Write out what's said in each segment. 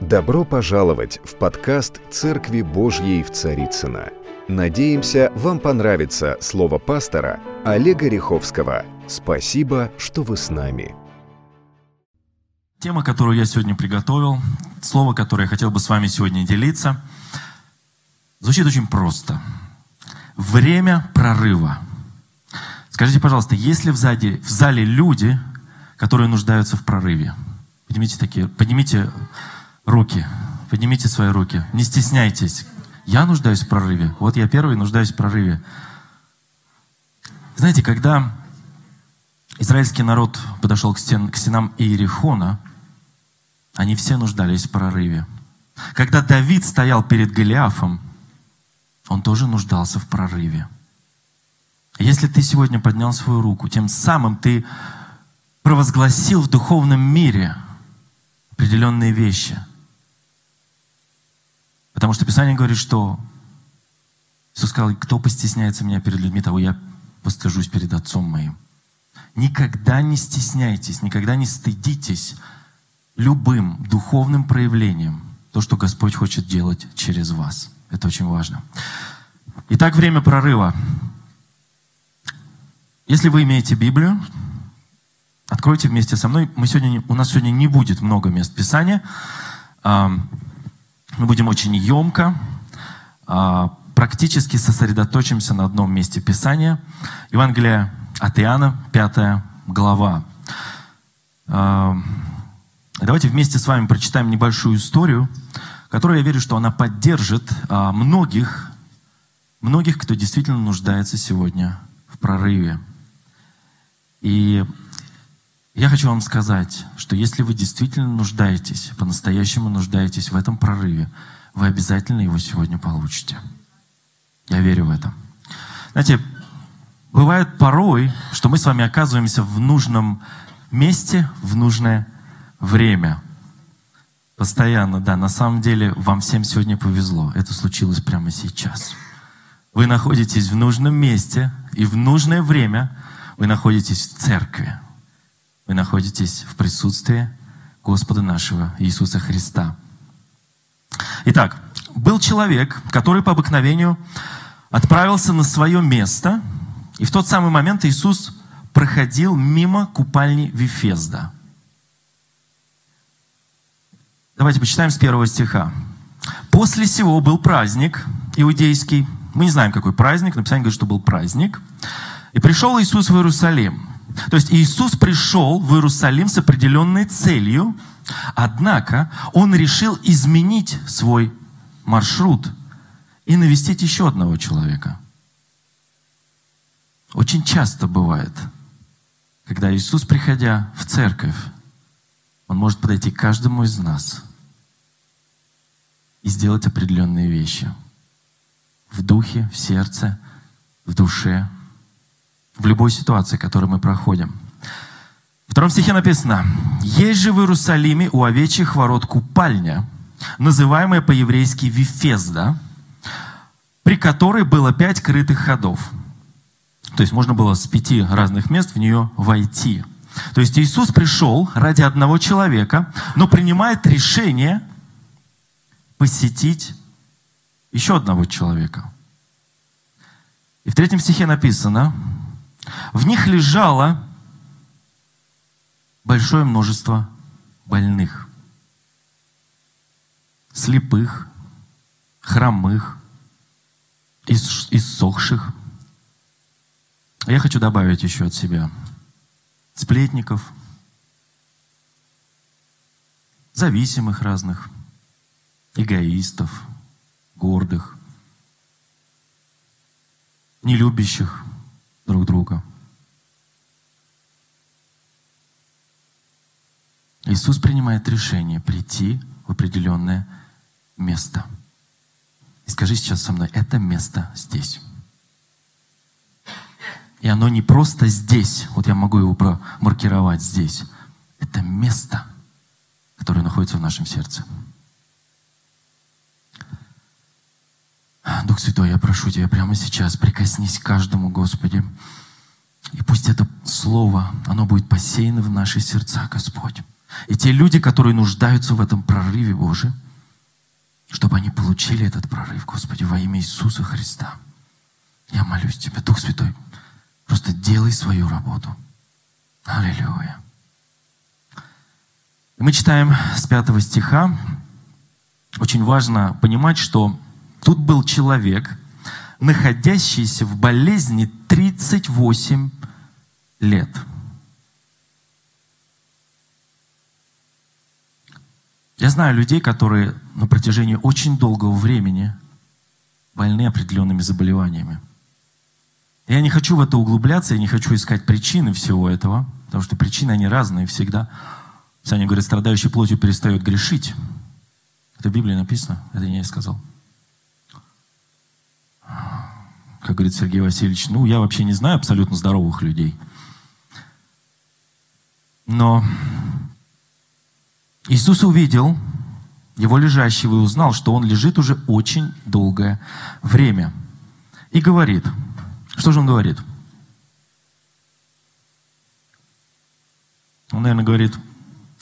Добро пожаловать в подкаст «Церкви Божьей в Царицыно». Надеемся, вам понравится слово пастора Олега Риховского. Спасибо, что вы с нами. Тема, которую я сегодня приготовил, слово, которое я хотел бы с вами сегодня делиться, звучит очень просто. Время прорыва. Скажите, пожалуйста, есть ли в зале, в зале люди, которые нуждаются в прорыве? Поднимите такие, поднимите руки. Поднимите свои руки. Не стесняйтесь. Я нуждаюсь в прорыве. Вот я первый нуждаюсь в прорыве. Знаете, когда израильский народ подошел к, стен, к стенам Иерихона, они все нуждались в прорыве. Когда Давид стоял перед Голиафом, он тоже нуждался в прорыве. Если ты сегодня поднял свою руку, тем самым ты провозгласил в духовном мире определенные вещи – Потому что Писание говорит, что Иисус сказал, кто постесняется меня перед людьми, того я постыжусь перед Отцом моим. Никогда не стесняйтесь, никогда не стыдитесь любым духовным проявлением, то, что Господь хочет делать через вас. Это очень важно. Итак, время прорыва. Если вы имеете Библию, откройте вместе со мной. Мы сегодня, у нас сегодня не будет много мест Писания. Мы будем очень емко, а, практически сосредоточимся на одном месте Писания. Евангелие от Иоанна, 5 глава. А, давайте вместе с вами прочитаем небольшую историю, которую я верю, что она поддержит а, многих, многих, кто действительно нуждается сегодня в прорыве. И я хочу вам сказать, что если вы действительно нуждаетесь, по-настоящему нуждаетесь в этом прорыве, вы обязательно его сегодня получите. Я верю в это. Знаете, бывает порой, что мы с вами оказываемся в нужном месте в нужное время. Постоянно, да. На самом деле, вам всем сегодня повезло. Это случилось прямо сейчас. Вы находитесь в нужном месте, и в нужное время вы находитесь в церкви вы находитесь в присутствии Господа нашего Иисуса Христа. Итак, был человек, который по обыкновению отправился на свое место, и в тот самый момент Иисус проходил мимо купальни Вифезда. Давайте почитаем с первого стиха. «После сего был праздник иудейский». Мы не знаем, какой праздник, но Писание говорит, что был праздник. «И пришел Иисус в Иерусалим, то есть Иисус пришел в Иерусалим с определенной целью, однако Он решил изменить свой маршрут и навестить еще одного человека. Очень часто бывает, когда Иисус, приходя в церковь, Он может подойти к каждому из нас и сделать определенные вещи в духе, в сердце, в душе – в любой ситуации, которую мы проходим. В втором стихе написано, «Есть же в Иерусалиме у овечьих ворот купальня, называемая по-еврейски Вифезда, при которой было пять крытых ходов». То есть можно было с пяти разных мест в нее войти. То есть Иисус пришел ради одного человека, но принимает решение посетить еще одного человека. И в третьем стихе написано, в них лежало большое множество больных, слепых, хромых, иссохших. Я хочу добавить еще от себя сплетников, зависимых разных, эгоистов, гордых, нелюбящих, друг друга. Иисус принимает решение прийти в определенное место. И скажи сейчас со мной, это место здесь. И оно не просто здесь, вот я могу его промаркировать здесь. Это место, которое находится в нашем сердце. Дух Святой, я прошу Тебя прямо сейчас, прикоснись к каждому, Господи. И пусть это слово, оно будет посеяно в наши сердца, Господь. И те люди, которые нуждаются в этом прорыве Божьем, чтобы они получили этот прорыв, Господи, во имя Иисуса Христа. Я молюсь Тебя, Дух Святой, просто делай свою работу. Аллилуйя. Мы читаем с пятого стиха. Очень важно понимать, что тут был человек, находящийся в болезни 38 лет. Я знаю людей, которые на протяжении очень долгого времени больны определенными заболеваниями. Я не хочу в это углубляться, я не хочу искать причины всего этого, потому что причины, они разные всегда. Саня говорит, страдающий плотью перестает грешить. Это в Библии написано, это не я сказал. Как говорит Сергей Васильевич, ну, я вообще не знаю абсолютно здоровых людей. Но Иисус увидел его лежащего и узнал, что он лежит уже очень долгое время. И говорит, что же он говорит? Он, наверное, говорит,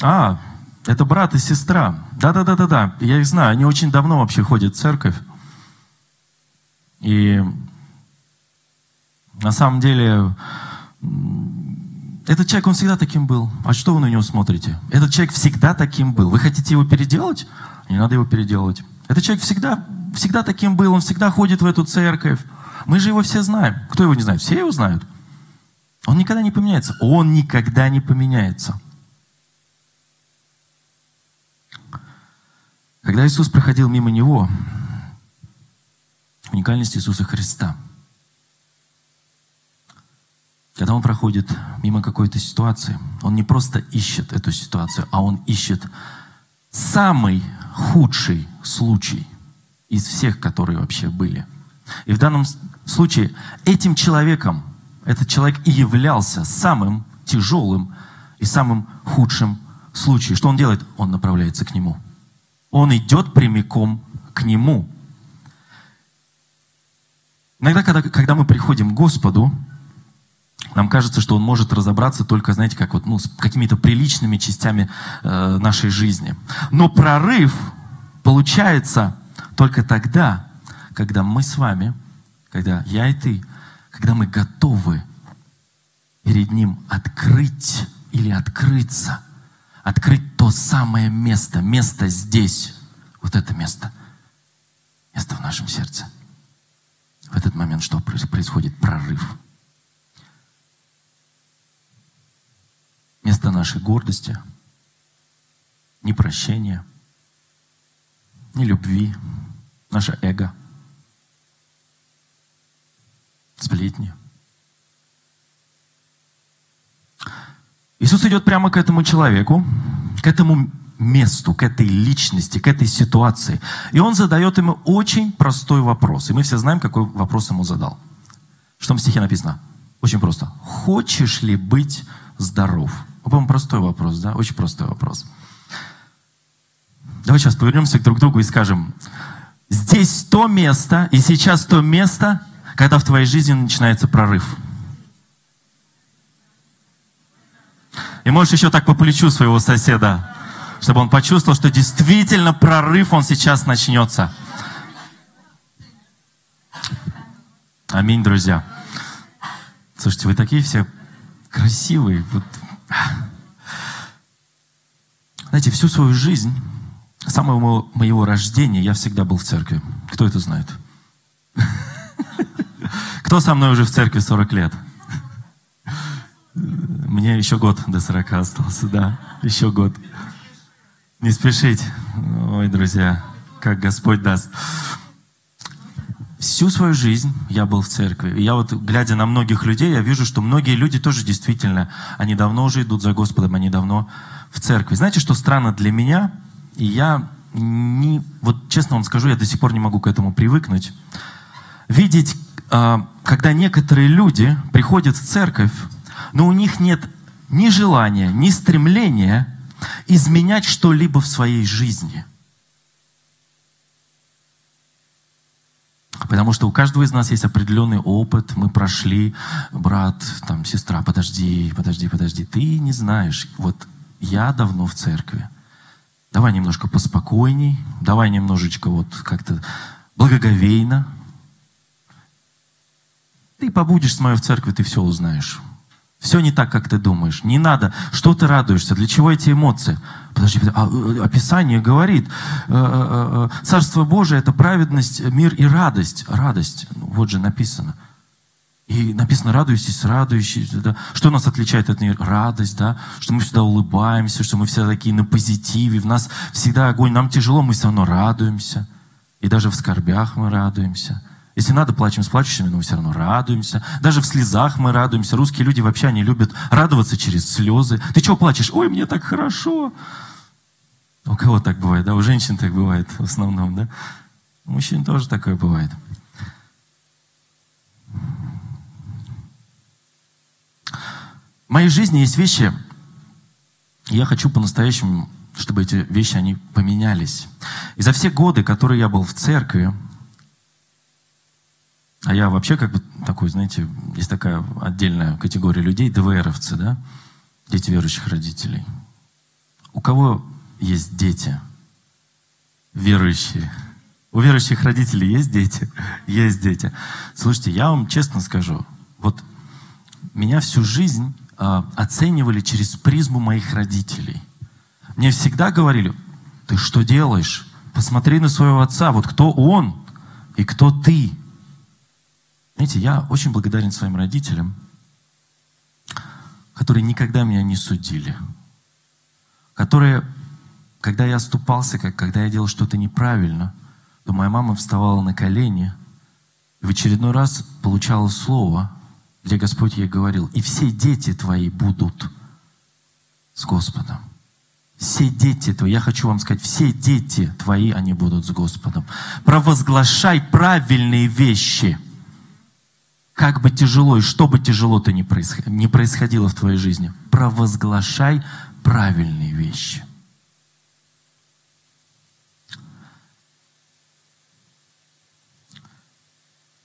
а, это брат и сестра. Да-да-да-да-да, я их знаю, они очень давно вообще ходят в церковь. И на самом деле этот человек, он всегда таким был. А что вы на него смотрите? Этот человек всегда таким был. Вы хотите его переделать? Не надо его переделывать. Этот человек всегда, всегда таким был, он всегда ходит в эту церковь. Мы же его все знаем. Кто его не знает? Все его знают. Он никогда не поменяется. Он никогда не поменяется. Когда Иисус проходил мимо него, уникальность Иисуса Христа – когда он проходит мимо какой-то ситуации, он не просто ищет эту ситуацию, а он ищет самый худший случай из всех, которые вообще были. И в данном случае этим человеком, этот человек и являлся самым тяжелым и самым худшим случаем. Что он делает? Он направляется к нему. Он идет прямиком к нему. Иногда, когда, когда мы приходим к Господу, нам кажется, что он может разобраться только, знаете, как вот, ну, с какими-то приличными частями э, нашей жизни. Но прорыв получается только тогда, когда мы с вами, когда я и ты, когда мы готовы перед ним открыть или открыться, открыть то самое место, место здесь, вот это место, место в нашем сердце. В этот момент что происходит? Прорыв. Место нашей гордости, ни прощения, ни любви, наше эго, сплетни. Иисус идет прямо к этому человеку, к этому месту, к этой личности, к этой ситуации. И он задает ему очень простой вопрос. И мы все знаем, какой вопрос ему задал. Что в стихе написано? Очень просто. Хочешь ли быть здоров? По-моему, простой вопрос, да? Очень простой вопрос. Давай сейчас повернемся друг к другу и скажем, здесь то место, и сейчас то место, когда в твоей жизни начинается прорыв. И можешь еще так по плечу своего соседа, чтобы он почувствовал, что действительно прорыв он сейчас начнется. Аминь, друзья. Слушайте, вы такие все красивые. Вот знаете, всю свою жизнь, с самого моего рождения, я всегда был в церкви. Кто это знает? Кто со мной уже в церкви 40 лет? Мне еще год до 40 остался, да, еще год. Не спешить. Ой, друзья, как Господь даст. Всю свою жизнь я был в церкви. И я вот, глядя на многих людей, я вижу, что многие люди тоже действительно, они давно уже идут за Господом, они давно в церкви. Знаете, что странно для меня? И я не, вот честно вам скажу, я до сих пор не могу к этому привыкнуть. Видеть, а, когда некоторые люди приходят в церковь, но у них нет ни желания, ни стремления изменять что-либо в своей жизни – Потому что у каждого из нас есть определенный опыт, мы прошли, брат, там, сестра, подожди, подожди, подожди, ты не знаешь, вот я давно в церкви. Давай немножко поспокойней, давай немножечко вот как-то благоговейно. Ты побудешь с моей в церкви, ты все узнаешь. Все не так, как ты думаешь. Не надо. Что ты радуешься? Для чего эти эмоции? Подожди, а, э, описание говорит, э, э, Царство Божие – это праведность, мир и радость. Радость, вот же написано. И написано, радуйтесь, радующись. Да? Что нас отличает от нее? Радость, да? Что мы всегда улыбаемся, что мы все такие на позитиве. В нас всегда огонь. Нам тяжело, мы все равно радуемся. И даже в скорбях мы радуемся. Если надо, плачем с плачущими, но мы все равно радуемся. Даже в слезах мы радуемся. Русские люди вообще, они любят радоваться через слезы. Ты чего плачешь? Ой, мне так хорошо. У кого так бывает, да? У женщин так бывает в основном, да? У мужчин тоже такое бывает. В моей жизни есть вещи, я хочу по-настоящему, чтобы эти вещи, они поменялись. И за все годы, которые я был в церкви, а я вообще как бы такой, знаете, есть такая отдельная категория людей, ДВРовцы, да, дети верующих родителей. У кого есть дети верующие? У верующих родителей есть дети? Есть дети. Слушайте, я вам честно скажу, вот меня всю жизнь э, оценивали через призму моих родителей. Мне всегда говорили, ты что делаешь? Посмотри на своего отца, вот кто он и кто ты. Знаете, я очень благодарен своим родителям, которые никогда меня не судили, которые, когда я оступался, когда я делал что-то неправильно, то моя мама вставала на колени и в очередной раз получала слово, где Господь ей говорил, и все дети твои будут с Господом. Все дети твои, я хочу вам сказать, все дети твои, они будут с Господом. Провозглашай правильные вещи – как бы тяжело и что бы тяжело то ни, происходило, в твоей жизни, провозглашай правильные вещи.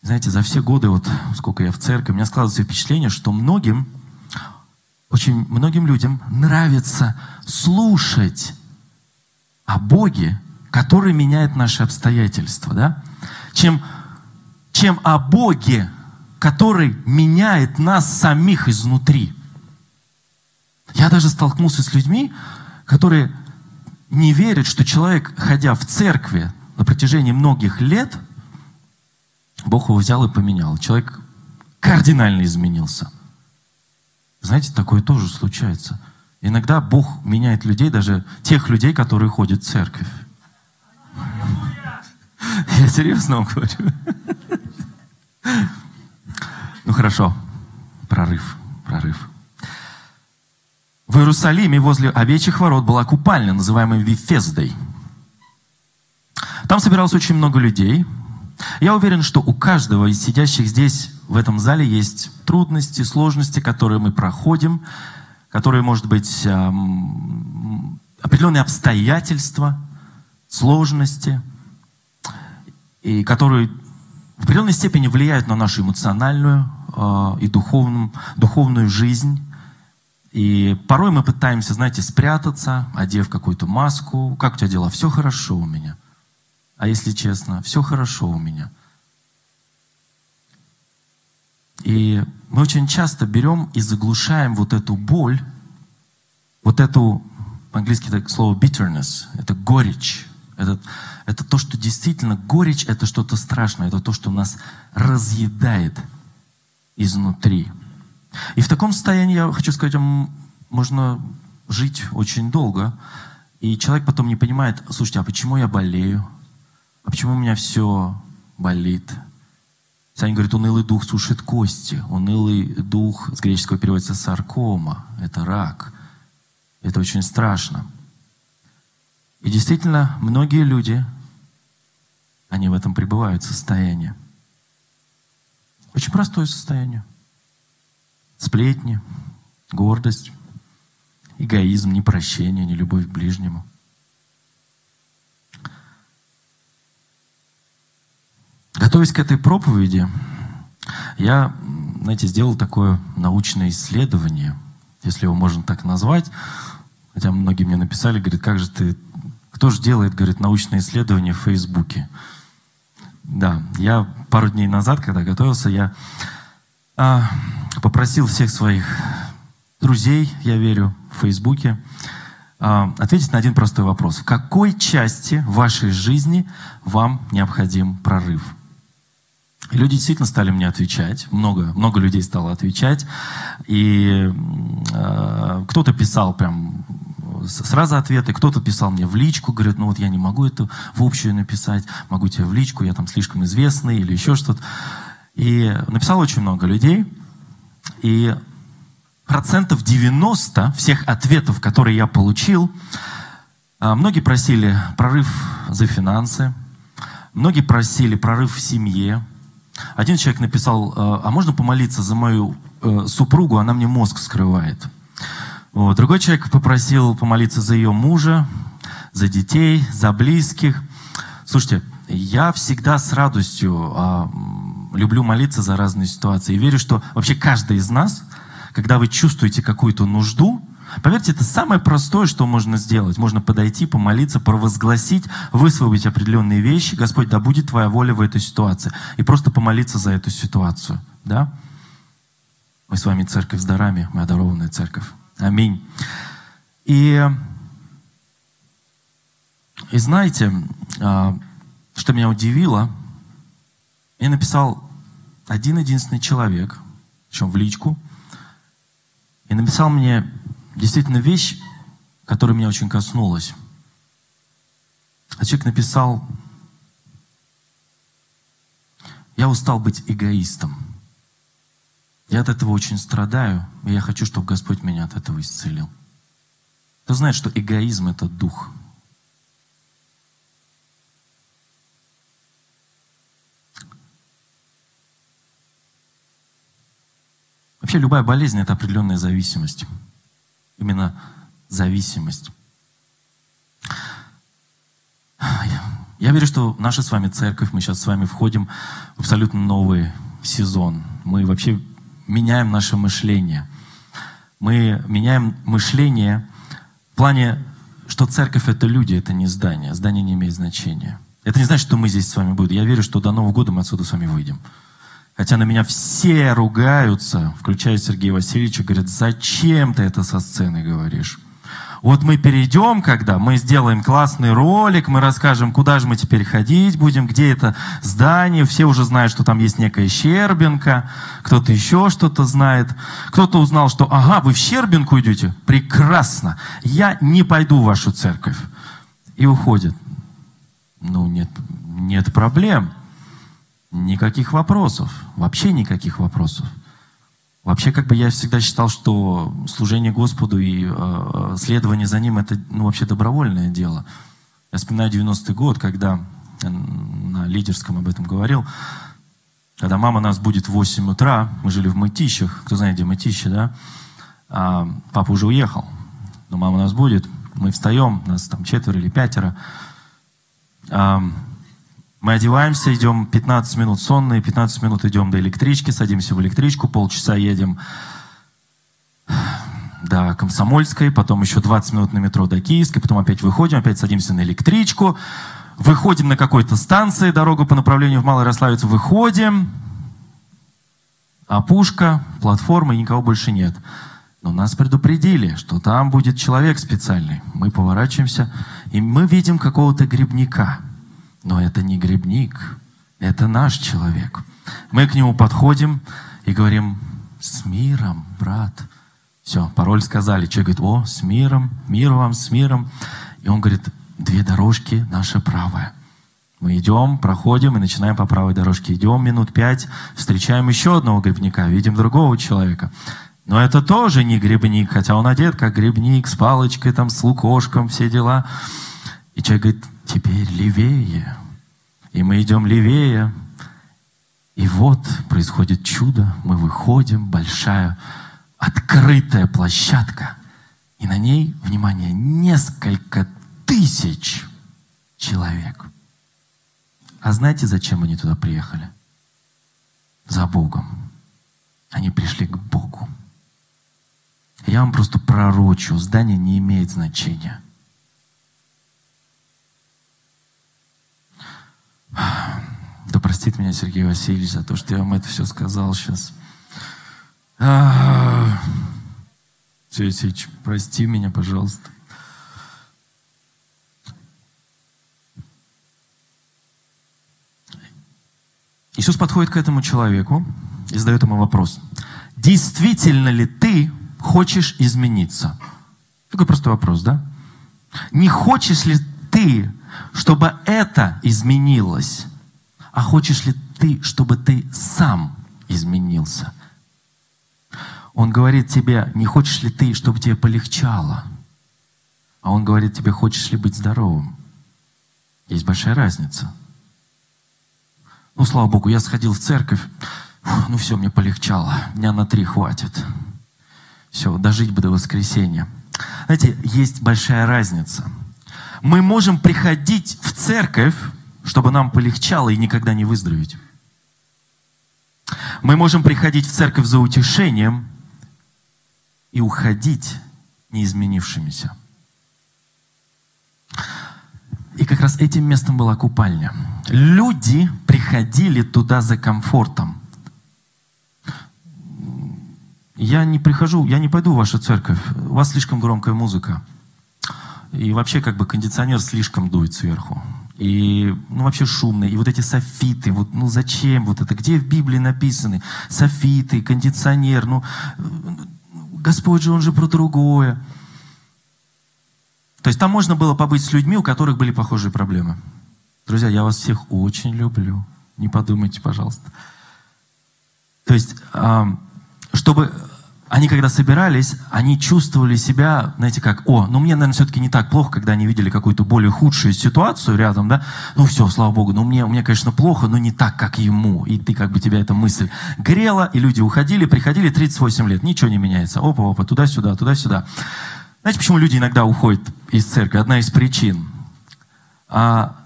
Знаете, за все годы, вот сколько я в церкви, у меня складывается впечатление, что многим, очень многим людям нравится слушать о Боге, который меняет наши обстоятельства, да? чем, чем о Боге, который меняет нас самих изнутри. Я даже столкнулся с людьми, которые не верят, что человек, ходя в церкви на протяжении многих лет, Бог его взял и поменял. Человек кардинально изменился. Знаете, такое тоже случается. Иногда Бог меняет людей, даже тех людей, которые ходят в церковь. Я серьезно вам говорю. Ну хорошо, прорыв, прорыв. В Иерусалиме возле овечьих ворот была купальня, называемая Вифездой. Там собиралось очень много людей. Я уверен, что у каждого из сидящих здесь, в этом зале, есть трудности, сложности, которые мы проходим, которые, может быть, эм, определенные обстоятельства, сложности, и которые в определенной степени влияют на нашу эмоциональную э, и духовную, духовную жизнь. И порой мы пытаемся, знаете, спрятаться, одев какую-то маску. Как у тебя дела? Все хорошо у меня. А если честно, все хорошо у меня. И мы очень часто берем и заглушаем вот эту боль, вот эту, по-английски это слово bitterness, это горечь, это, это то, что действительно горечь, это что-то страшное, это то, что нас разъедает изнутри. И в таком состоянии, я хочу сказать, можно жить очень долго, и человек потом не понимает, слушайте, а почему я болею? А почему у меня все болит? Саня говорит, унылый дух сушит кости. Унылый дух, с греческого переводится саркома, это рак. Это очень страшно. И действительно, многие люди, они в этом пребывают состоянии. Очень простое состояние. Сплетни, гордость, эгоизм, непрощение, нелюбовь к ближнему. Готовясь к этой проповеди, я, знаете, сделал такое научное исследование, если его можно так назвать, Хотя многие мне написали, говорит, как же ты, кто же делает, говорит, научные исследования в Фейсбуке? Да, я пару дней назад, когда готовился, я а, попросил всех своих друзей, я верю, в Фейсбуке, а, ответить на один простой вопрос. В какой части вашей жизни вам необходим прорыв? Люди действительно стали мне отвечать, много, много людей стало отвечать, и э, кто-то писал прям сразу ответы, кто-то писал мне в личку, говорит, ну вот я не могу это в общую написать, могу тебе в личку, я там слишком известный или еще что-то. И написал очень много людей, и процентов 90 всех ответов, которые я получил, э, многие просили прорыв за финансы, многие просили прорыв в семье, один человек написал, «Э, а можно помолиться за мою э, супругу, она мне мозг скрывает. Другой человек попросил помолиться за ее мужа, за детей, за близких. Слушайте, я всегда с радостью а, люблю молиться за разные ситуации. И верю, что вообще каждый из нас, когда вы чувствуете какую-то нужду, Поверьте, это самое простое, что можно сделать. Можно подойти, помолиться, провозгласить, высвободить определенные вещи. Господь, да будет Твоя воля в этой ситуации. И просто помолиться за эту ситуацию. Да? Мы с вами церковь с дарами, мы одарованная церковь. Аминь. И, и знаете, а, что меня удивило, я написал один единственный человек, причем в личку, и написал мне действительно вещь, которая меня очень коснулась. А человек написал, я устал быть эгоистом. Я от этого очень страдаю, и я хочу, чтобы Господь меня от этого исцелил. Кто знает, что эгоизм – это дух. Вообще любая болезнь – это определенная зависимость именно зависимость. Я верю, что наша с вами церковь, мы сейчас с вами входим в абсолютно новый сезон. Мы вообще меняем наше мышление. Мы меняем мышление в плане, что церковь — это люди, это не здание. Здание не имеет значения. Это не значит, что мы здесь с вами будем. Я верю, что до Нового года мы отсюда с вами выйдем. Хотя на меня все ругаются, включая Сергея Васильевича, говорят, зачем ты это со сцены говоришь? Вот мы перейдем, когда мы сделаем классный ролик, мы расскажем, куда же мы теперь ходить будем, где это здание. Все уже знают, что там есть некая Щербинка, кто-то еще что-то знает. Кто-то узнал, что, ага, вы в Щербинку идете? Прекрасно. Я не пойду в вашу церковь. И уходит. Ну, нет, нет проблем. Никаких вопросов. Вообще никаких вопросов. Вообще, как бы я всегда считал, что служение Господу и э, следование за Ним это ну, вообще добровольное дело. Я вспоминаю 90-й год, когда на лидерском об этом говорил, когда мама нас будет в 8 утра, мы жили в Мытищах, кто знает, где Мытищи, да? А папа уже уехал, но мама нас будет, мы встаем, нас там четверо или пятеро. Мы одеваемся, идем 15 минут сонные, 15 минут идем до электрички, садимся в электричку, полчаса едем до Комсомольской, потом еще 20 минут на метро до Киевской, потом опять выходим, опять садимся на электричку, выходим на какой-то станции, дорогу по направлению в Малый Рославец, выходим, опушка, платформа, и никого больше нет. Но нас предупредили, что там будет человек специальный. Мы поворачиваемся, и мы видим какого-то грибника – но это не грибник, это наш человек. Мы к нему подходим и говорим, с миром, брат. Все, пароль сказали. Человек говорит, о, с миром, мир вам, с миром. И он говорит, две дорожки, наша правая. Мы идем, проходим и начинаем по правой дорожке. Идем минут пять, встречаем еще одного грибника, видим другого человека. Но это тоже не грибник, хотя он одет как грибник, с палочкой, там, с лукошком, все дела. И человек говорит, теперь левее. И мы идем левее. И вот происходит чудо. Мы выходим, большая открытая площадка. И на ней, внимание, несколько тысяч человек. А знаете, зачем они туда приехали? За Богом. Они пришли к Богу. Я вам просто пророчу, здание не имеет значения. Да простит меня Сергей Васильевич за то, что я вам это все сказал сейчас. Сергей Васильевич, прости меня, пожалуйста. Иисус подходит к этому человеку и задает ему вопрос. Действительно ли ты хочешь измениться? Такой простой вопрос, да? Не хочешь ли ты, чтобы это изменилось? А хочешь ли ты, чтобы ты сам изменился? Он говорит тебе, не хочешь ли ты, чтобы тебе полегчало? А он говорит тебе, хочешь ли быть здоровым? Есть большая разница. Ну, слава Богу, я сходил в церковь, ну все, мне полегчало, дня на три хватит. Все, дожить бы до воскресенья. Знаете, есть большая разница. Мы можем приходить в церковь, чтобы нам полегчало и никогда не выздороветь. Мы можем приходить в церковь за утешением и уходить неизменившимися. И как раз этим местом была купальня. Люди приходили туда за комфортом. Я не прихожу, я не пойду в вашу церковь. У вас слишком громкая музыка. И вообще как бы кондиционер слишком дует сверху. И ну, вообще шумно. И вот эти софиты, вот, ну зачем вот это? Где в Библии написаны софиты, кондиционер? Ну, Господь же, Он же про другое. То есть там можно было побыть с людьми, у которых были похожие проблемы. Друзья, я вас всех очень люблю. Не подумайте, пожалуйста. То есть, чтобы они когда собирались, они чувствовали себя, знаете, как, о, ну мне, наверное, все-таки не так плохо, когда они видели какую-то более худшую ситуацию рядом, да, ну все, слава Богу, ну мне, мне, конечно, плохо, но не так, как ему. И ты, как бы, тебя эта мысль грела, и люди уходили, приходили 38 лет, ничего не меняется. Опа-опа, туда-сюда, туда-сюда. Знаете, почему люди иногда уходят из церкви? Одна из причин. А,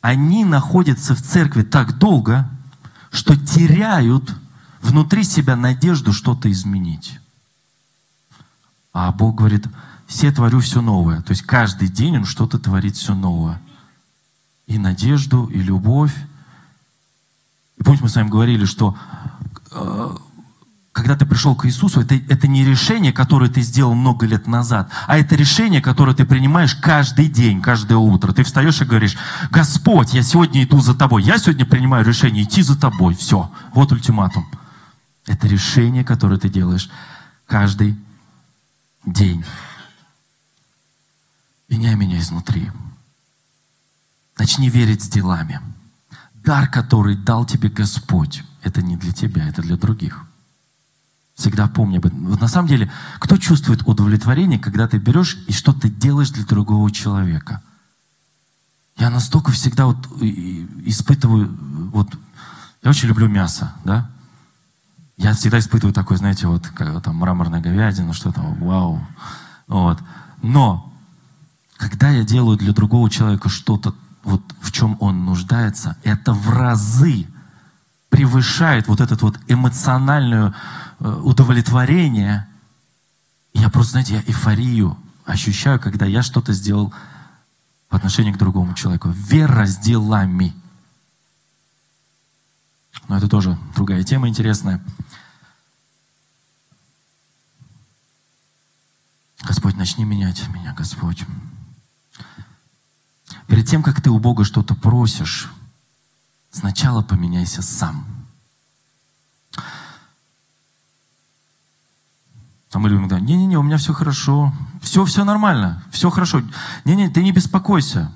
они находятся в церкви так долго, что теряют внутри себя надежду что-то изменить. А Бог говорит, все творю все новое. То есть каждый день Он что-то творит все новое. И надежду, и любовь. И помните, мы с вами говорили, что э, когда ты пришел к Иисусу, это, это не решение, которое ты сделал много лет назад, а это решение, которое ты принимаешь каждый день, каждое утро. Ты встаешь и говоришь, Господь, я сегодня иду за тобой. Я сегодня принимаю решение идти за тобой. Все, вот ультиматум. Это решение, которое ты делаешь каждый день. Меняй меня изнутри. Начни верить с делами. Дар, который дал тебе Господь, это не для тебя, это для других. Всегда помни об этом. Вот на самом деле, кто чувствует удовлетворение, когда ты берешь и что-то делаешь для другого человека? Я настолько всегда вот испытываю, вот, я очень люблю мясо, да? Я всегда испытываю такой, знаете, вот, там, мраморная говядина, что там, вау. Вот. Но, когда я делаю для другого человека что-то, вот в чем он нуждается, это в разы превышает вот этот вот эмоциональную Э, удовлетворение. Я просто, знаете, я эйфорию ощущаю, когда я что-то сделал по отношению к другому человеку. Вера с делами. Но это тоже другая тема интересная. Господь, начни менять меня, Господь. Перед тем, как ты у Бога что-то просишь, сначала поменяйся сам. А мы любим, да, не-не-не, у меня все хорошо, все, все нормально, все хорошо. Не-не, ты не беспокойся.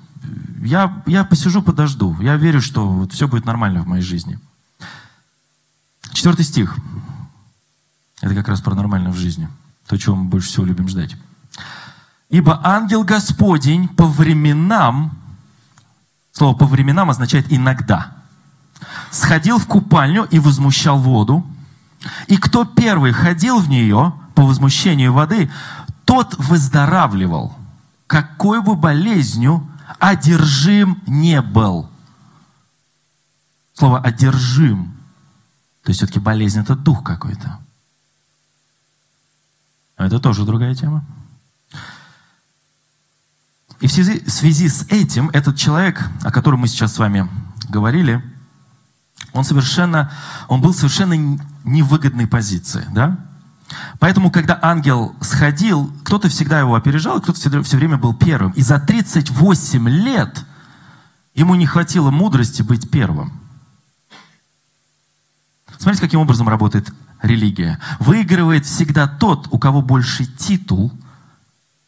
Я, я посижу, подожду. Я верю, что вот все будет нормально в моей жизни. Четвертый стих. Это как раз про нормально в жизни. То, чего мы больше всего любим ждать. Ибо ангел Господень по временам, слово по временам означает иногда, сходил в купальню и возмущал воду. И кто первый ходил в нее, по возмущению воды, тот выздоравливал, какой бы болезнью одержим не был. Слово «одержим», то есть все-таки болезнь – это дух какой-то. Это тоже другая тема. И в связи, с этим этот человек, о котором мы сейчас с вами говорили, он совершенно, он был совершенно невыгодной позиции, да? Поэтому, когда ангел сходил, кто-то всегда его опережал, кто-то все время был первым. И за 38 лет ему не хватило мудрости быть первым. Смотрите, каким образом работает религия. Выигрывает всегда тот, у кого больше титул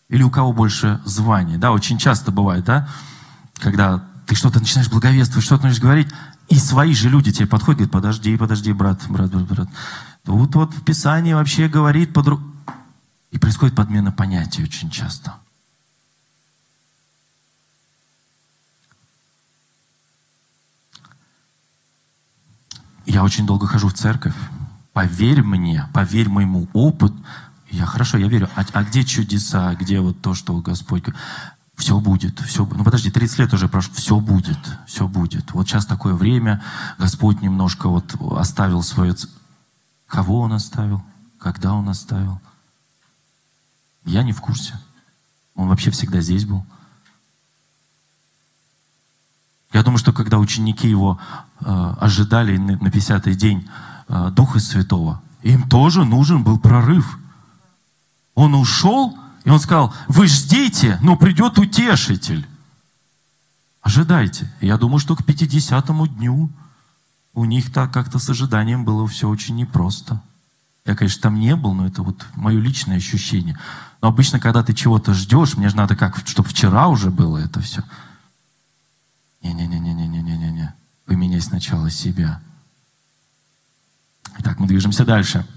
или у кого больше звания. Да, очень часто бывает, да, когда ты что-то начинаешь благовествовать, что-то начинаешь говорить, и свои же люди тебе подходят, говорят, подожди, подожди, брат, брат, брат, брат. Тут вот в Писании вообще говорит по И происходит подмена понятий очень часто. Я очень долго хожу в церковь. Поверь мне, поверь моему опыту. Я хорошо, я верю. А, а где чудеса? Где вот то, что Господь... Все будет, все Ну подожди, 30 лет уже прошло. Все будет, все будет. Вот сейчас такое время. Господь немножко вот оставил свое... Кого Он оставил? Когда Он оставил? Я не в курсе. Он вообще всегда здесь был. Я думаю, что когда ученики его э, ожидали на 50-й день э, Духа Святого, им тоже нужен был прорыв. Он ушел, и он сказал, вы ждите, но придет утешитель. Ожидайте. Я думаю, что к 50-му дню у них так как-то с ожиданием было все очень непросто. Я, конечно, там не был, но это вот мое личное ощущение. Но обычно, когда ты чего-то ждешь, мне же надо как, чтобы вчера уже было это все. Не-не-не-не-не-не-не-не. Поменяй сначала себя. Итак, мы движемся дальше.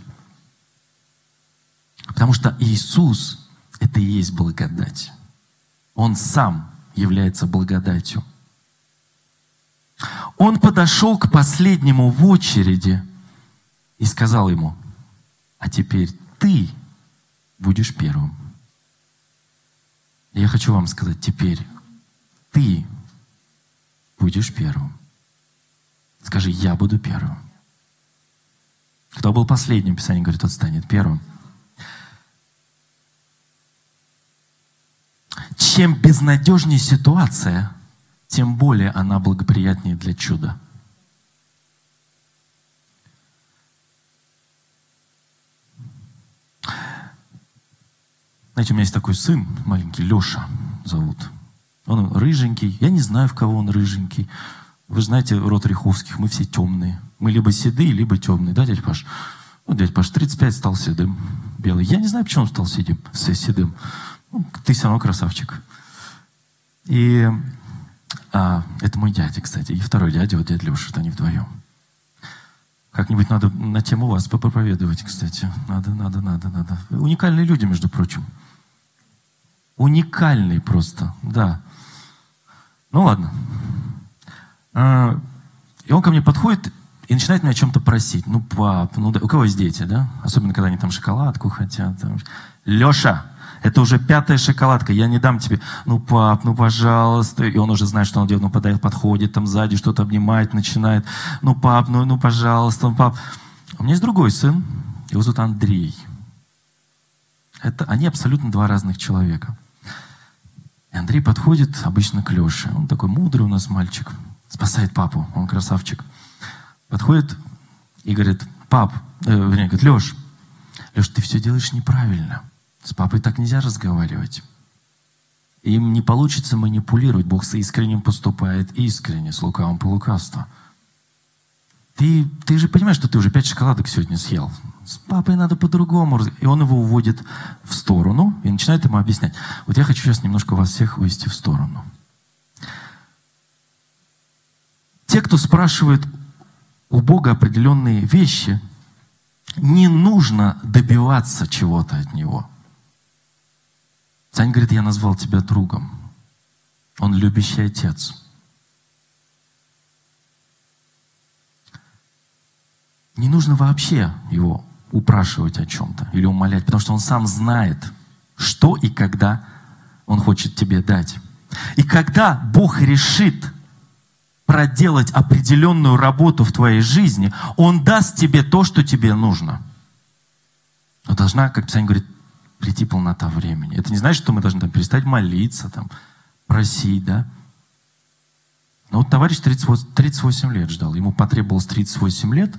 Потому что Иисус – это и есть благодать. Он сам является благодатью. Он подошел к последнему в очереди и сказал ему, а теперь ты будешь первым. Я хочу вам сказать, теперь ты будешь первым. Скажи, я буду первым. Кто был последним, Писание говорит, тот станет первым. Чем безнадежнее ситуация, тем более она благоприятнее для чуда. Знаете, у меня есть такой сын маленький, Леша зовут. Он рыженький. Я не знаю, в кого он рыженький. Вы знаете, род Риховских, мы все темные. Мы либо седые, либо темные. Да, дядя Паш? Ну, дядя Паш, 35 стал седым, белый. Я не знаю, почему он стал седым. седым. Ну, ты все равно красавчик. И а, это мой дядя, кстати. И второй дядя, вот дядя Леша, это они вдвоем. Как-нибудь надо на тему вас попроповедовать, кстати. Надо, надо, надо, надо. Уникальные люди, между прочим. Уникальный просто, да. Ну ладно. А, и он ко мне подходит и начинает меня о чем-то просить. Ну, пап, ну, да, у кого есть дети, да? Особенно, когда они там шоколадку хотят. Там. Леша, это уже пятая шоколадка, я не дам тебе. Ну, пап, ну, пожалуйста. И он уже знает, что он делает. Ну, подает, подходит, там сзади что-то обнимает, начинает. Ну, пап, ну, ну, пожалуйста, ну, пап. У меня есть другой сын, его зовут Андрей. Это, они абсолютно два разных человека. И Андрей подходит обычно к Леше. Он такой мудрый у нас мальчик. Спасает папу. Он красавчик. Подходит и говорит, пап, э, вернее, говорит, Леш, Леш, ты все делаешь неправильно. С папой так нельзя разговаривать. Им не получится манипулировать. Бог с искренним поступает искренне, с лукавым по. Ты, ты же понимаешь, что ты уже пять шоколадок сегодня съел. С папой надо по-другому. И он его уводит в сторону и начинает ему объяснять. Вот я хочу сейчас немножко вас всех увести в сторону. Те, кто спрашивает у Бога определенные вещи, не нужно добиваться чего-то от Него. Царь говорит, я назвал тебя другом. Он любящий отец. Не нужно вообще его упрашивать о чем-то или умолять, потому что он сам знает, что и когда он хочет тебе дать. И когда Бог решит проделать определенную работу в твоей жизни, Он даст тебе то, что тебе нужно. Но должна, как Писание говорит, прийти полнота времени. Это не значит, что мы должны там перестать молиться, там, просить, да? Но вот товарищ 38, 38 лет ждал. Ему потребовалось 38 лет.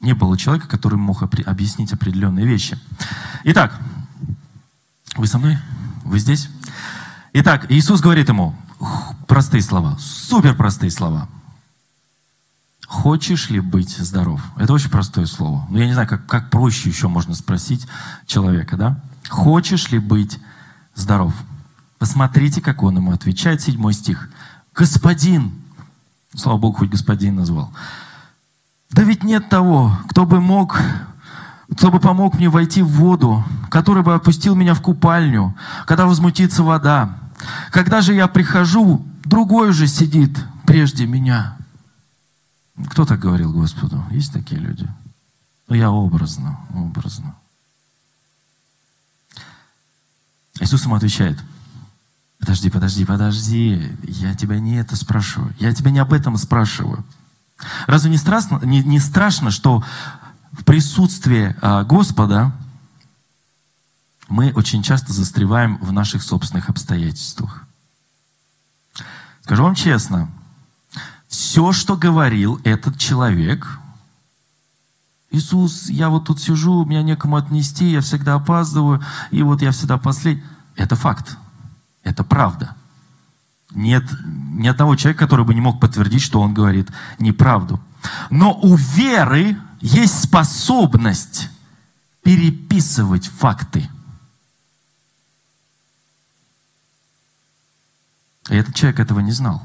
Не было человека, который мог объяснить определенные вещи. Итак, вы со мной? Вы здесь? Итак, Иисус говорит ему, простые слова, супер простые слова. Хочешь ли быть здоров? Это очень простое слово. Но я не знаю, как, как проще еще можно спросить человека, да? Хочешь ли быть здоров? Посмотрите, как он ему отвечает, седьмой стих. Господин, слава Богу, хоть господин назвал. Да ведь нет того, кто бы мог, кто бы помог мне войти в воду, который бы опустил меня в купальню, когда возмутится вода. Когда же я прихожу, другой уже сидит прежде меня. Кто так говорил Господу? Есть такие люди? Ну, я образно, образно. Иисус ему отвечает – Подожди, подожди, подожди. Я тебя не это спрашиваю. Я тебя не об этом спрашиваю. Разве не страшно, не, не страшно что в присутствии а, Господа мы очень часто застреваем в наших собственных обстоятельствах? Скажу вам честно, все, что говорил этот человек, Иисус, я вот тут сижу, меня некому отнести, я всегда опаздываю, и вот я всегда последний. Это факт. Это правда. Нет ни одного человека, который бы не мог подтвердить, что он говорит неправду. Но у веры есть способность переписывать факты. И этот человек этого не знал.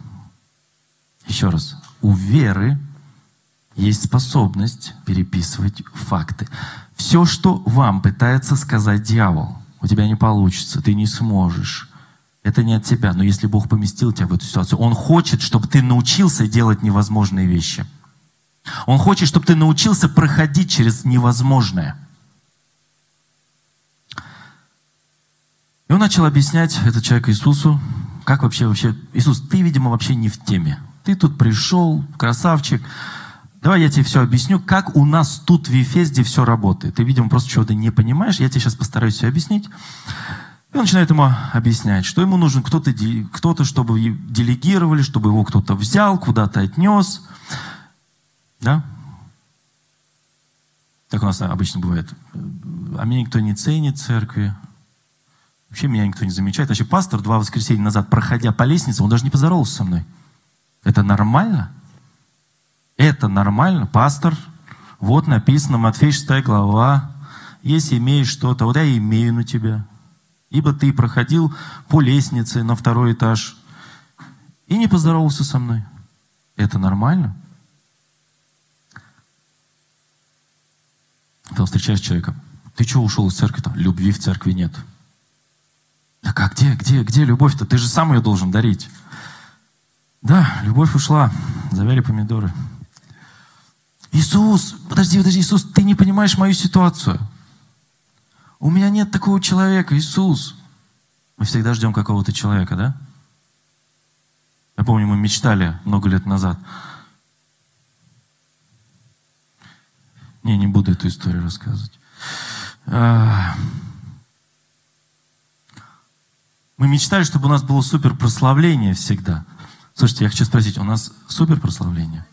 Еще раз. У веры есть способность переписывать факты. Все, что вам пытается сказать дьявол, у тебя не получится, ты не сможешь, это не от тебя, но если Бог поместил тебя в эту ситуацию, Он хочет, чтобы ты научился делать невозможные вещи. Он хочет, чтобы ты научился проходить через невозможное. И он начал объяснять, этот человек Иисусу, как вообще, вообще, Иисус, ты, видимо, вообще не в теме. Ты тут пришел, красавчик. Давай я тебе все объясню, как у нас тут в Ефезде все работает. Ты, видимо, просто чего-то не понимаешь. Я тебе сейчас постараюсь все объяснить. И он начинает ему объяснять, что ему нужен кто-то, кто чтобы делегировали, чтобы его кто-то взял, куда-то отнес. Да? Так у нас обычно бывает. А меня никто не ценит в церкви. Вообще меня никто не замечает. Вообще пастор два воскресенья назад, проходя по лестнице, он даже не поздоровался со мной. Это нормально? Это нормально? Пастор, вот написано, Матфей 6 глава, если имеешь что-то, вот я имею на тебя. Ибо ты проходил по лестнице на второй этаж и не поздоровался со мной. Это нормально? Ты встречаешь человека, ты что ушел из церкви? Там, любви в церкви нет. Так а где, где, где любовь-то? Ты же сам ее должен дарить. Да, любовь ушла, завяли помидоры. Иисус, подожди, подожди, Иисус, ты не понимаешь мою ситуацию. У меня нет такого человека, Иисус. Мы всегда ждем какого-то человека, да? Я помню, мы мечтали много лет назад. Не, не буду эту историю рассказывать. А, мы мечтали, чтобы у нас было супер прославление всегда. Слушайте, я хочу спросить, у нас супер прославление?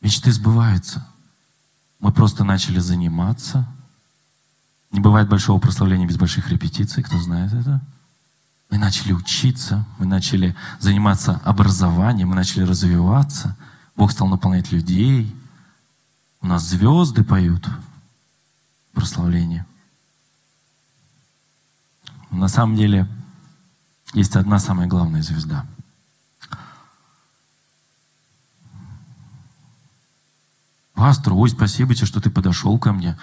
Мечты сбываются. Мы просто начали заниматься. Не бывает большого прославления без больших репетиций, кто знает это. Мы начали учиться, мы начали заниматься образованием, мы начали развиваться. Бог стал наполнять людей. У нас звезды поют прославление. На самом деле есть одна самая главная звезда – Пастор, ой, спасибо тебе, что ты подошел ко мне.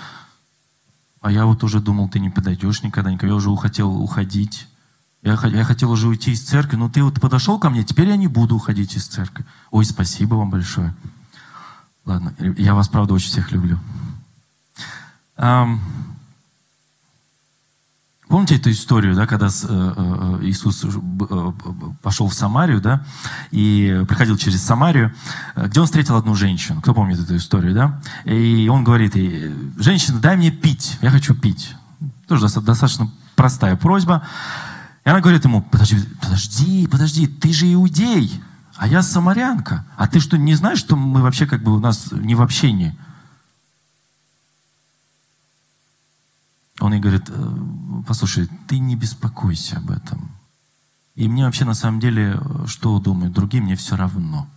А я вот уже думал, ты не подойдешь никогда, никогда. Я уже хотел уходить. Я, я хотел уже уйти из церкви, но ты вот подошел ко мне, теперь я не буду уходить из церкви. Ой, спасибо вам большое. Ладно, я вас, правда, очень всех люблю. Помните эту историю, да, когда э, э, Иисус э, пошел в Самарию, да, и приходил через Самарию, где он встретил одну женщину. Кто помнит эту историю, да? И он говорит ей, женщина, дай мне пить, я хочу пить. Тоже достаточно простая просьба. И она говорит ему, подожди, подожди, подожди, ты же иудей, а я самарянка. А ты что, не знаешь, что мы вообще как бы у нас не в общении? Он ей говорит, «Э, послушай, ты не беспокойся об этом. И мне вообще на самом деле, что думают другие, мне все равно.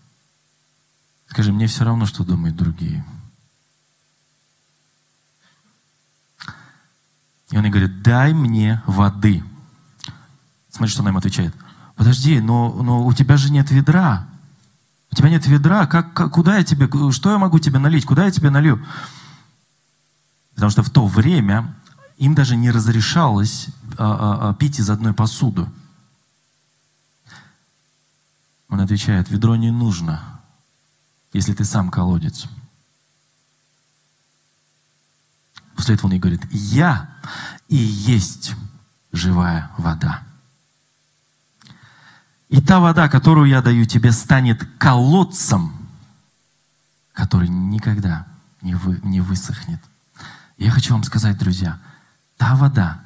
Скажи, мне все равно, что думают другие. И он ей говорит, дай мне воды. Смотри, что она ему отвечает. Подожди, но, но у тебя же нет ведра. У тебя нет ведра. Как, как, куда я тебе, что я могу тебе налить? Куда я тебе налью? Потому что в то время им даже не разрешалось а, а, а, пить из одной посуды. Он отвечает, ведро не нужно, если ты сам колодец. После этого он ей говорит, я и есть живая вода. И та вода, которую я даю тебе, станет колодцем, который никогда не, вы, не высохнет. Я хочу вам сказать, друзья, та вода,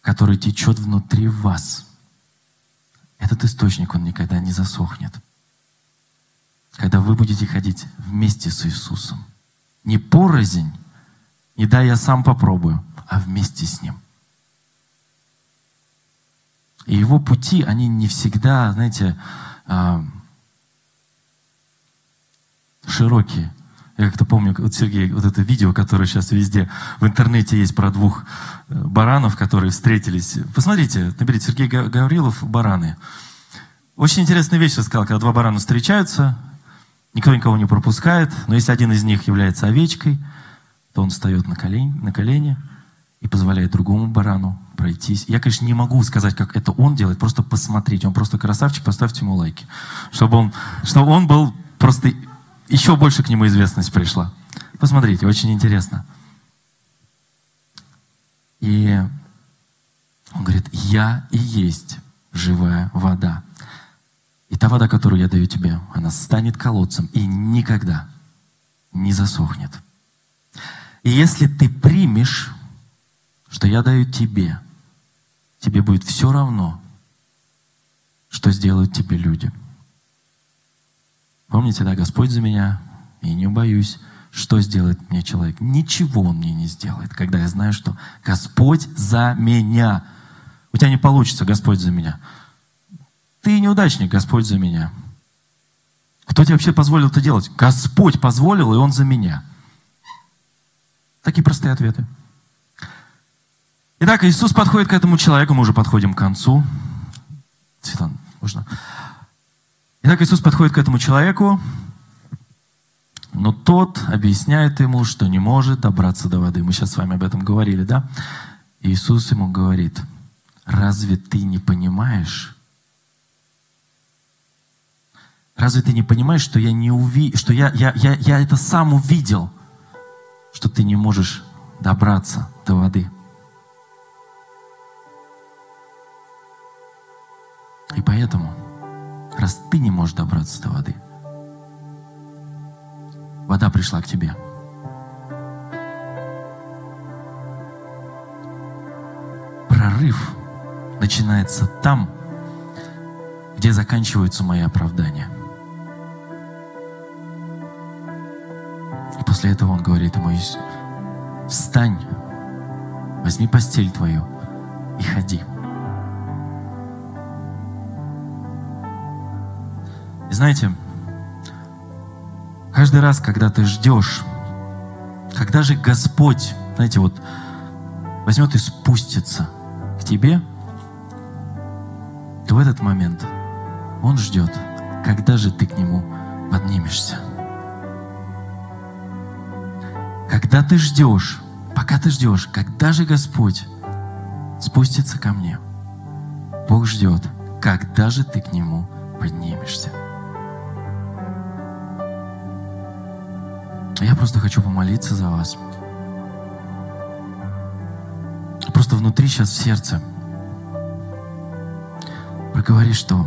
которая течет внутри вас, этот источник, он никогда не засохнет. Когда вы будете ходить вместе с Иисусом. Не порознь, не дай я сам попробую, а вместе с Ним. И его пути, они не всегда, знаете, а, широкие. Я как-то помню, вот Сергей, вот это видео, которое сейчас везде в интернете есть про двух э, баранов, которые встретились. Посмотрите, наберите Сергей Гаврилов «Бараны». Очень интересная вещь рассказал, когда два барана встречаются, никто никого не пропускает, но если один из них является овечкой, то он встает на колени, на колени и позволяет другому барану пройтись. Я, конечно, не могу сказать, как это он делает, просто посмотрите. Он просто красавчик, поставьте ему лайки. Чтобы он, чтобы он был просто еще больше к нему известность пришла. Посмотрите, очень интересно. И он говорит, я и есть живая вода. И та вода, которую я даю тебе, она станет колодцем и никогда не засохнет. И если ты примешь, что я даю тебе, тебе будет все равно, что сделают тебе люди – Помните, да, Господь за меня, и не боюсь, что сделает мне человек. Ничего он мне не сделает, когда я знаю, что Господь за меня. У тебя не получится, Господь за меня. Ты неудачник, Господь за меня. Кто тебе вообще позволил это делать? Господь позволил, и Он за меня. Такие простые ответы. Итак, Иисус подходит к этому человеку, мы уже подходим к концу. Светлана, можно? Итак, Иисус подходит к этому человеку, но тот объясняет ему, что не может добраться до воды. Мы сейчас с вами об этом говорили, да? Иисус ему говорит, разве ты не понимаешь? Разве ты не понимаешь, что я не уви... что я, я, я, я это сам увидел, что ты не можешь добраться до воды? И поэтому раз ты не можешь добраться до воды. Вода пришла к тебе. Прорыв начинается там, где заканчиваются мои оправдания. И после этого он говорит ему, встань, возьми постель твою и ходи. Знаете, каждый раз, когда ты ждешь, когда же Господь, знаете, вот возьмет и спустится к тебе, то в этот момент Он ждет, когда же ты к Нему поднимешься. Когда ты ждешь, пока ты ждешь, когда же Господь спустится ко мне, Бог ждет, когда же ты к Нему поднимешься. Я просто хочу помолиться за вас. просто внутри сейчас в сердце проговори, что,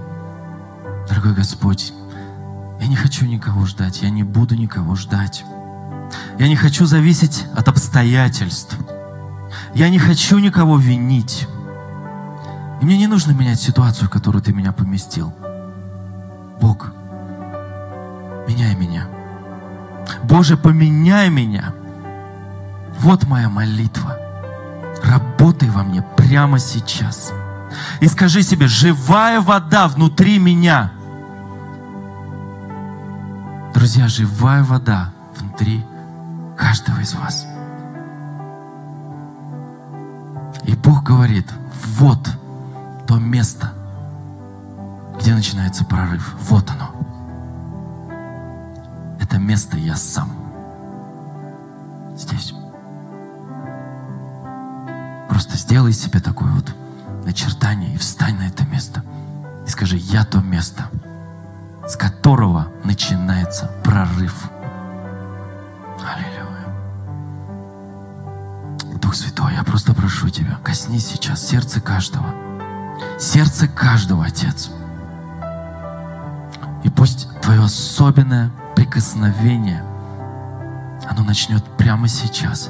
дорогой Господь, я не хочу никого ждать, я не буду никого ждать. Я не хочу зависеть от обстоятельств. Я не хочу никого винить. И мне не нужно менять ситуацию, в которую ты меня поместил. Бог, меняй меня. Боже, поменяй меня. Вот моя молитва. Работай во мне прямо сейчас. И скажи себе, живая вода внутри меня. Друзья, живая вода внутри каждого из вас. И Бог говорит, вот то место, где начинается прорыв. Вот оно. Это место я сам. Здесь. Просто сделай себе такое вот начертание и встань на это место. И скажи, я то место, с которого начинается прорыв. Аллилуйя. Дух Святой, я просто прошу Тебя, коснись сейчас сердце каждого. Сердце каждого, Отец. И пусть Твое особенное прикосновение, оно начнет прямо сейчас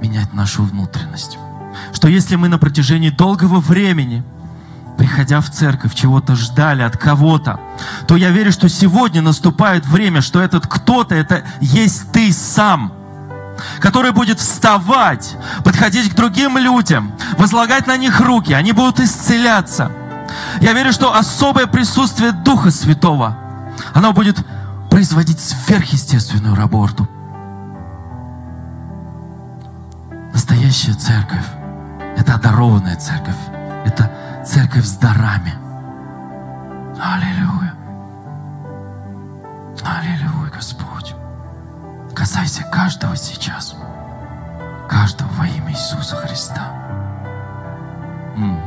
менять нашу внутренность. Что если мы на протяжении долгого времени, приходя в церковь, чего-то ждали от кого-то, то я верю, что сегодня наступает время, что этот кто-то, это есть ты сам – который будет вставать, подходить к другим людям, возлагать на них руки, они будут исцеляться. Я верю, что особое присутствие Духа Святого, оно будет производить сверхъестественную работу. Настоящая церковь – это одарованная церковь, это церковь с дарами. Аллилуйя. Аллилуйя, Господь. Касайся каждого сейчас. Каждого во имя Иисуса Христа. М.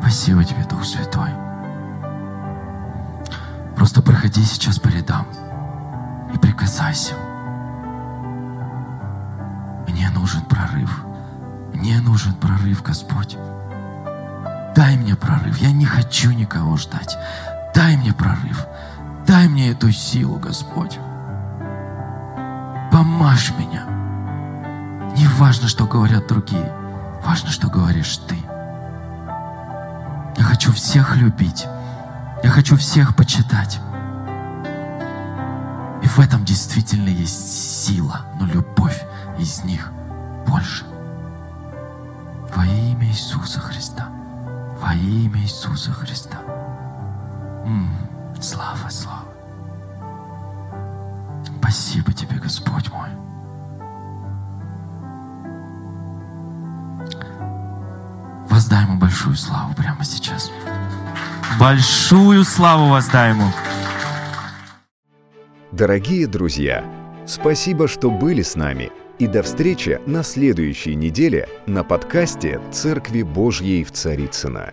Спасибо тебе, Дух Святой. Просто проходи сейчас по рядам и прикасайся. Мне нужен прорыв. Мне нужен прорыв, Господь. Дай мне прорыв. Я не хочу никого ждать. Дай мне прорыв. Дай мне эту силу, Господь. Помажь меня. Не важно, что говорят другие. Важно, что говоришь ты. Я хочу всех любить. Я хочу всех почитать. И в этом действительно есть сила, но любовь из них больше. Во имя Иисуса Христа. Во имя Иисуса Христа. М-м, слава, слава. Спасибо тебе, Господь мой. Воздай ему большую славу прямо сейчас. Большую славу воздай ему. Дорогие друзья, спасибо, что были с нами. И до встречи на следующей неделе на подкасте «Церкви Божьей в Царицына.